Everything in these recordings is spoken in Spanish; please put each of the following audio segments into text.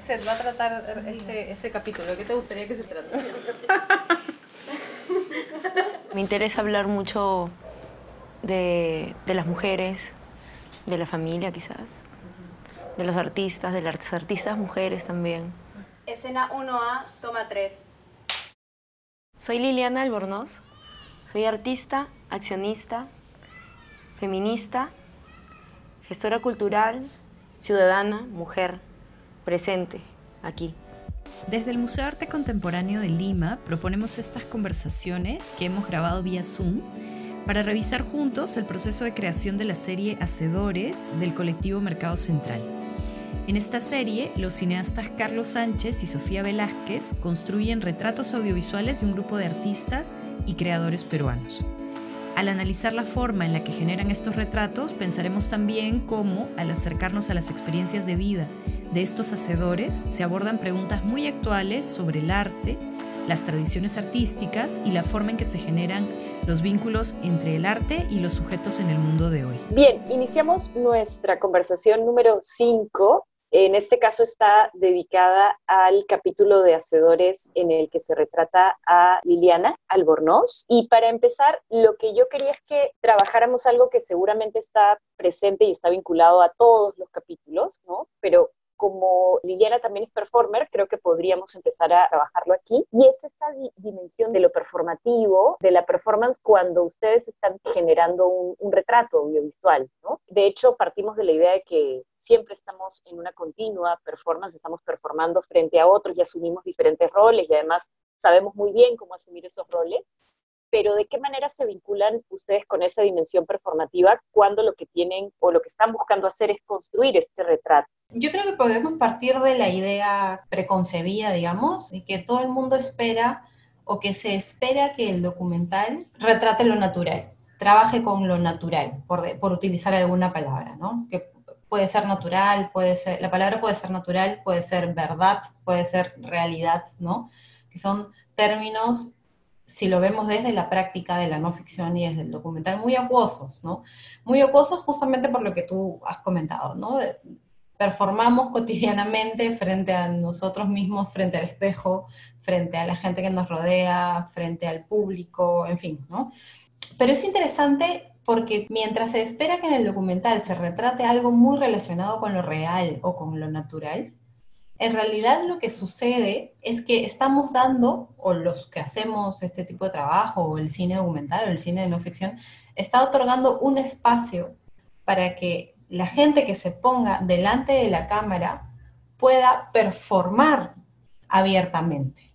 qué se va a tratar este, este capítulo? ¿Qué te gustaría que se trate? Me interesa hablar mucho de, de las mujeres, de la familia quizás, de los artistas, de las artistas mujeres también. Escena 1A, toma 3. Soy Liliana Albornoz, soy artista, accionista, feminista, gestora cultural, ciudadana, mujer, presente, aquí. Desde el Museo de Arte Contemporáneo de Lima proponemos estas conversaciones que hemos grabado vía Zoom para revisar juntos el proceso de creación de la serie Hacedores del colectivo Mercado Central. En esta serie, los cineastas Carlos Sánchez y Sofía Velázquez construyen retratos audiovisuales de un grupo de artistas y creadores peruanos. Al analizar la forma en la que generan estos retratos, pensaremos también cómo, al acercarnos a las experiencias de vida de estos hacedores, se abordan preguntas muy actuales sobre el arte, las tradiciones artísticas y la forma en que se generan los vínculos entre el arte y los sujetos en el mundo de hoy. Bien, iniciamos nuestra conversación número 5 en este caso está dedicada al capítulo de Hacedores en el que se retrata a Liliana Albornoz. Y para empezar, lo que yo quería es que trabajáramos algo que seguramente está presente y está vinculado a todos los capítulos, ¿no? Pero como Liliana también es performer, creo que podríamos empezar a trabajarlo aquí. Y es esta dimensión de lo performativo, de la performance cuando ustedes están generando un, un retrato audiovisual, ¿no? De hecho, partimos de la idea de que siempre estamos en una continua performance, estamos performando frente a otros y asumimos diferentes roles y además sabemos muy bien cómo asumir esos roles, pero ¿de qué manera se vinculan ustedes con esa dimensión performativa cuando lo que tienen o lo que están buscando hacer es construir este retrato? Yo creo que podemos partir de la idea preconcebida, digamos, de que todo el mundo espera o que se espera que el documental retrate lo natural, trabaje con lo natural, por, por utilizar alguna palabra, ¿no? Que puede ser natural, puede ser, la palabra puede ser natural, puede ser verdad, puede ser realidad, ¿no? Que son términos, si lo vemos desde la práctica de la no ficción y desde el documental, muy acuosos, ¿no? Muy acuosos justamente por lo que tú has comentado, ¿no? Performamos cotidianamente frente a nosotros mismos, frente al espejo, frente a la gente que nos rodea, frente al público, en fin, ¿no? Pero es interesante porque mientras se espera que en el documental se retrate algo muy relacionado con lo real o con lo natural, en realidad lo que sucede es que estamos dando, o los que hacemos este tipo de trabajo, o el cine documental, o el cine de no ficción, está otorgando un espacio para que la gente que se ponga delante de la cámara pueda performar abiertamente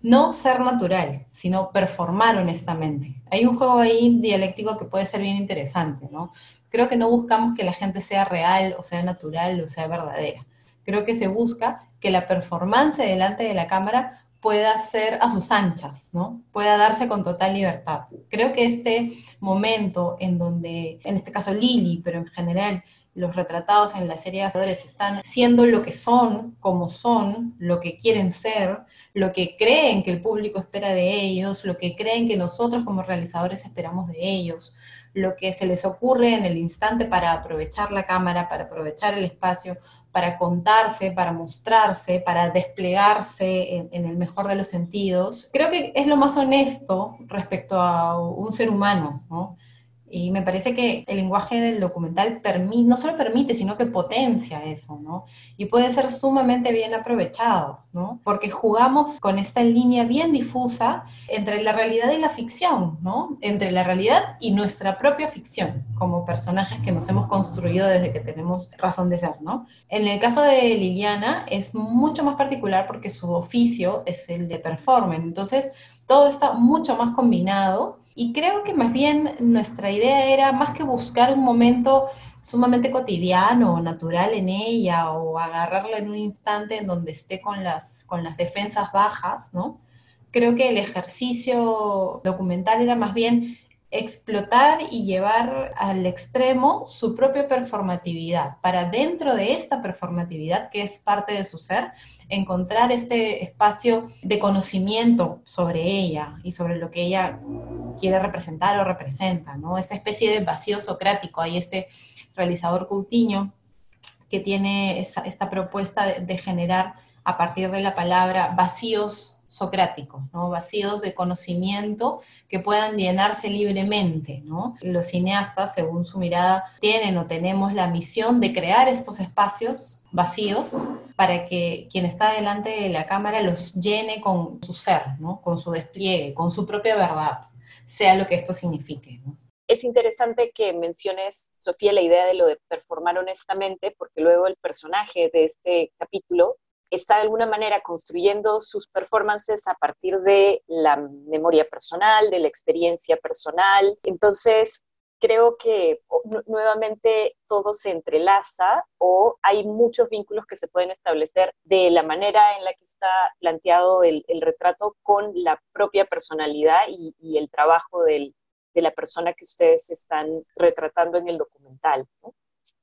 no ser natural, sino performar honestamente. Hay un juego ahí dialéctico que puede ser bien interesante, ¿no? Creo que no buscamos que la gente sea real o sea natural o sea verdadera. Creo que se busca que la performance delante de la cámara pueda ser a sus anchas, ¿no? Pueda darse con total libertad. Creo que este momento en donde, en este caso Lili, pero en general los retratados en la serie de Hacedores están siendo lo que son, como son, lo que quieren ser, lo que creen que el público espera de ellos, lo que creen que nosotros como realizadores esperamos de ellos, lo que se les ocurre en el instante para aprovechar la cámara, para aprovechar el espacio, para contarse, para mostrarse, para desplegarse en, en, el mejor de los sentidos. Creo que es lo más honesto respecto a un ser humano, ¿no? Y me parece que el lenguaje del documental no solo permite, sino que potencia eso, ¿no? Y puede ser sumamente bien aprovechado, ¿no? Porque jugamos con esta línea bien difusa entre la realidad y la ficción, ¿no? Entre la realidad y nuestra propia ficción, como personajes que nos hemos construido desde que tenemos razón de ser, ¿no? En el caso de Liliana es mucho más particular porque su oficio es el de performance, entonces todo está mucho más combinado y creo que más bien nuestra idea era más que buscar un momento sumamente cotidiano o natural en ella o agarrarla en un instante en donde esté con las, con las defensas bajas, ¿no? Creo que el ejercicio documental era más bien explotar y llevar al extremo su propia performatividad, para dentro de esta performatividad que es parte de su ser, encontrar este espacio de conocimiento sobre ella y sobre lo que ella quiere representar o representa, ¿no? Esta especie de vacío socrático, hay este realizador Coutinho que tiene esta propuesta de generar a partir de la palabra vacíos socráticos, vacíos de conocimiento que puedan llenarse libremente. ¿no? Los cineastas, según su mirada, tienen o tenemos la misión de crear estos espacios vacíos para que quien está delante de la cámara los llene con su ser, con su despliegue, con su propia verdad, sea lo que esto signifique. Es interesante que menciones, Sofía, la idea de lo de performar honestamente, porque luego el personaje de este capítulo está de alguna manera construyendo sus performances a partir de la memoria personal, de la experiencia personal. Entonces, creo que nuevamente todo se entrelaza o hay muchos vínculos que se pueden establecer de la manera en la que está planteado el, retrato con la propia personalidad y, el trabajo de la persona que ustedes están retratando en el documental.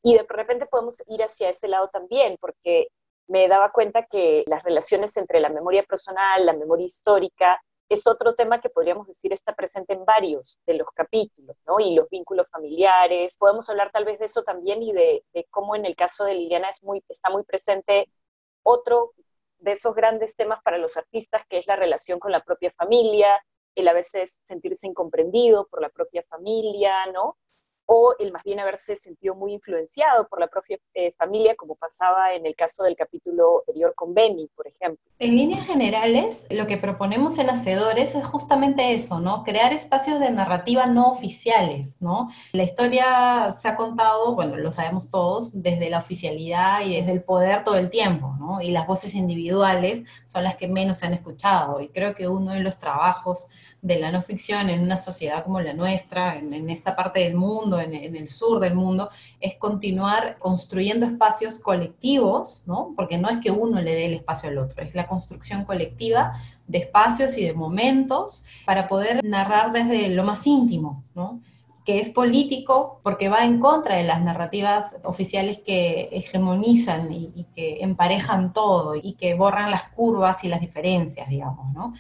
Y de repente podemos ir hacia ese lado también, porque me daba cuenta que las relaciones entre la memoria personal, la memoria histórica, es otro tema que podríamos decir está presente en varios de los capítulos, ¿no? Y los vínculos familiares. Podemos hablar tal vez de eso también y de, cómo en el caso de Liliana es muy, está muy presente otro de esos grandes temas para los artistas, que es la relación con la propia familia, el a veces sentirse incomprendido por la propia familia, ¿no? O el más bien haberse sentido muy influenciado por la propia eh, familia, como pasaba en el caso del capítulo anterior con Benny, por ejemplo. En líneas generales, lo que proponemos en Hacedores es justamente eso, ¿no? Crear espacios de narrativa no oficiales, ¿no? La historia se ha contado, bueno, lo sabemos todos, desde la oficialidad y desde el poder todo el tiempo, ¿no? Y las voces individuales son las que menos se han escuchado. Y creo que uno de los trabajos de la no ficción en una sociedad como la nuestra, en, esta parte del mundo, en, el sur del mundo, es continuar construyendo espacios colectivos, ¿no? Porque no es que uno le dé el espacio al otro, es la construcción colectiva de espacios y de momentos para poder narrar desde lo más íntimo, ¿no? que es político porque va en contra de las narrativas oficiales que hegemonizan y, y, que emparejan todo y que borran las curvas y las diferencias, digamos, ¿no?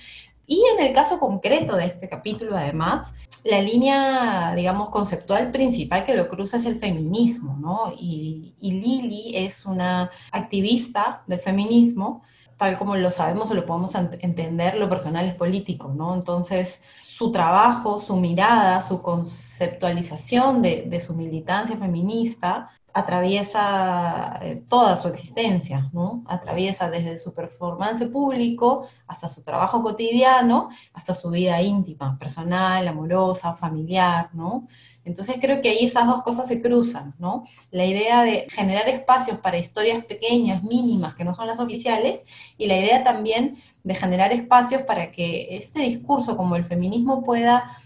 Y en el caso concreto de este capítulo, además, la línea, digamos, conceptual principal que lo cruza es el feminismo, ¿no? Y, y Lili es una activista del feminismo, tal como lo sabemos o lo podemos entender, lo personal es político, ¿no? Entonces, su trabajo, su mirada, su conceptualización de, de su militancia feminista atraviesa eh, toda su existencia, ¿no? Atraviesa desde su performance público hasta su trabajo cotidiano, hasta su vida íntima, personal, amorosa, familiar, ¿no? Entonces creo que ahí esas dos cosas se cruzan, ¿no? La idea de generar espacios para historias pequeñas, mínimas, que no son las oficiales, y la idea también de generar espacios para que este discurso como el feminismo pueda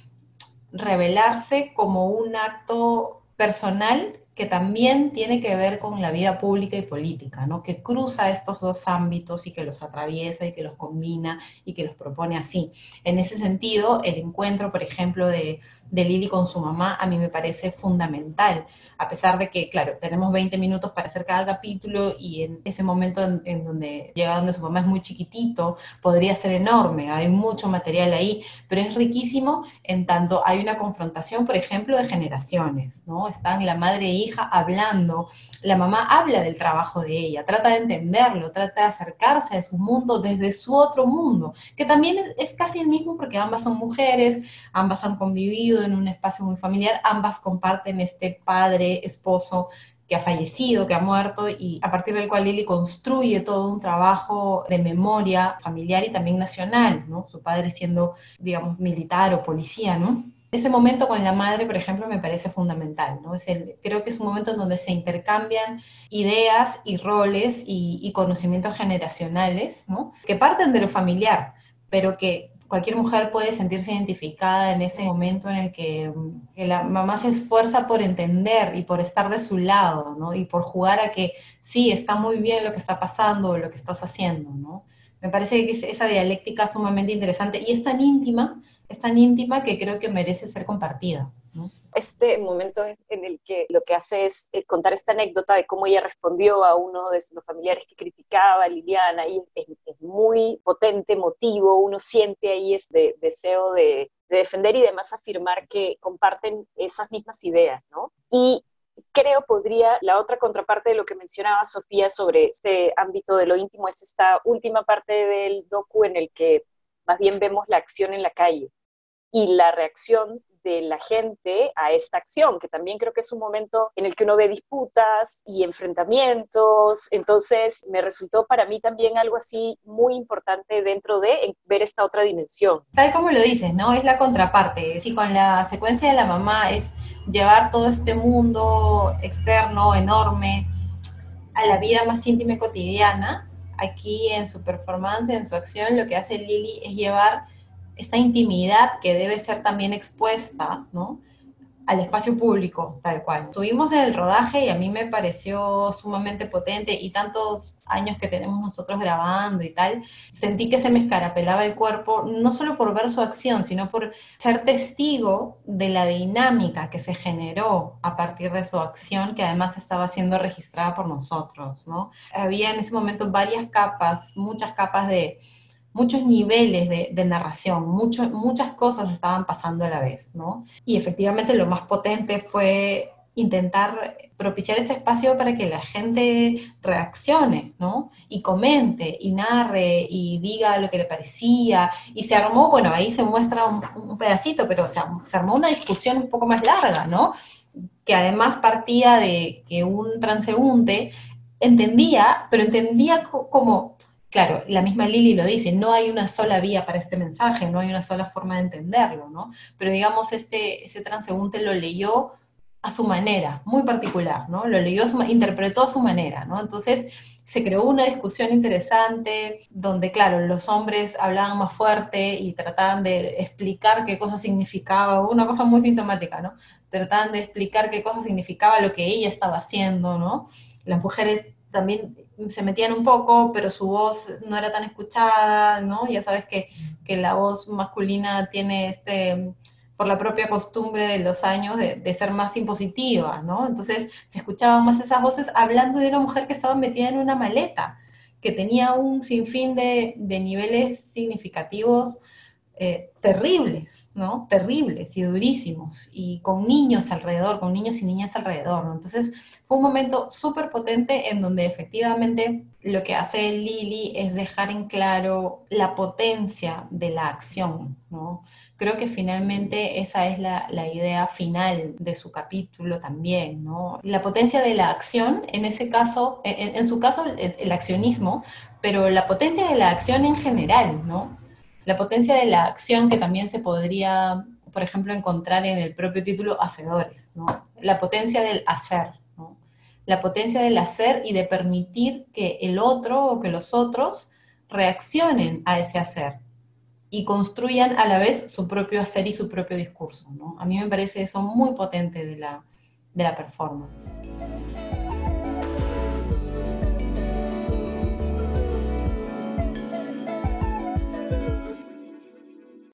revelarse como un acto personal que también tiene que ver con la vida pública y política, ¿no? que cruza estos dos ámbitos y que los atraviesa y que los combina y que los propone así. En ese sentido, el encuentro, por ejemplo, de de Lili con su mamá a mí me parece fundamental, a pesar de que, claro, tenemos 20 minutos para hacer cada capítulo y en ese momento en, donde llega donde su mamá es muy chiquitito, podría ser enorme, hay mucho material ahí, pero es riquísimo en tanto hay una confrontación, por ejemplo, de generaciones, ¿no? Están la madre e hija hablando, la mamá habla del trabajo de ella, trata de entenderlo, trata de acercarse a su mundo desde su otro mundo, que también es, casi el mismo porque ambas son mujeres, ambas han convivido, en un espacio muy familiar, ambas comparten este padre, esposo que ha fallecido, que ha muerto, y a partir del cual Lili construye todo un trabajo de memoria familiar y también nacional, ¿no? Su padre siendo, digamos, militar o policía, ¿no? Ese momento con la madre, por ejemplo, me parece fundamental, ¿no? Es el, creo que es un momento en donde se intercambian ideas y roles y, conocimientos generacionales. Que parten de lo familiar, pero que cualquier mujer puede sentirse identificada en ese momento en el que, la mamá se esfuerza por entender y por estar de su lado, ¿no? Y por jugar a que sí, está muy bien lo que está pasando o lo que estás haciendo, ¿no? Me parece que es esa dialéctica sumamente interesante y es tan íntima, es tan íntima que creo que merece ser compartida, ¿no? este momento en el que lo que hace es eh, contar esta anécdota de cómo ella respondió a uno de sus familiares que criticaba a Liliana, y es, muy potente, emotivo, uno siente ahí este deseo de, defender y además afirmar que comparten esas mismas ideas, ¿no? Y creo podría, la otra contraparte de lo que mencionaba Sofía sobre este ámbito de lo íntimo es esta última parte del docu en el que más bien vemos la acción en la calle y la reacción de la gente a esta acción, que también creo que es un momento en el que uno ve disputas y enfrentamientos, entonces me resultó para mí también algo así muy importante dentro de ver esta otra dimensión. Tal como lo dices, ¿no? Es la contraparte. Si con la secuencia de la mamá es llevar todo este mundo externo enorme a la vida más íntima y cotidiana, aquí en su performance, en su acción, lo que hace Lili es llevar esta intimidad que debe ser también expuesta, ¿no? al espacio público, tal cual. Tuvimos el rodaje y a mí me pareció sumamente potente y tantos años que tenemos nosotros grabando y tal, sentí que se me escarapelaba el cuerpo, no solo por ver su acción, sino por ser testigo de la dinámica que se generó a partir de su acción, que además estaba siendo registrada por nosotros, ¿no? Había en ese momento varias capas, muchas capas de muchos niveles de, narración, muchas cosas estaban pasando a la vez, ¿no? Y efectivamente lo más potente fue intentar propiciar este espacio para que la gente reaccione, ¿no? Y comente, y narre, y diga lo que le parecía. Y se armó, bueno, ahí se muestra un, pedacito, pero se, se armó una discusión un poco más larga, ¿no? Que además partía de que un transeúnte entendía, pero entendía como Claro, la misma Lili lo dice, no hay una sola vía para este mensaje, no hay una sola forma de entenderlo, ¿no? Pero digamos, este, ese transeúnte lo leyó a su manera, muy particular, ¿no? Lo leyó, interpretó a su manera, ¿no? Entonces se creó una discusión interesante donde, claro, los hombres hablaban más fuerte y trataban de explicar qué cosa significaba, una cosa muy sintomática, ¿no? Trataban de explicar qué cosa significaba lo que ella estaba haciendo, ¿no? Las mujeres también se metían un poco, pero su voz no era tan escuchada, ¿no? Ya sabes que, que la voz masculina tiene este, por la propia costumbre de los años de, de, ser más impositiva, ¿no? Entonces se escuchaban más esas voces hablando de una mujer que estaba metida en una maleta, que tenía un sinfín de, de niveles significativos eh, terribles, ¿no? Terribles y durísimos, y con niños alrededor, con niños y niñas alrededor, ¿no? Entonces fue un momento súper potente en donde efectivamente lo que hace Lili es dejar en claro la potencia de la acción, ¿no? Creo que finalmente esa es la, idea final de su capítulo también, ¿no? La potencia de la acción, en ese caso, en, su caso el accionismo, pero la potencia de la acción en general, ¿no? La potencia de la acción que también se podría, por ejemplo, encontrar en el propio título Hacedores, ¿no? La potencia del hacer, ¿no? La potencia del hacer y de permitir que el otro o que los otros reaccionen a ese hacer y construyan a la vez su propio hacer y su propio discurso, ¿no? A mí me parece eso muy potente de la, de la performance.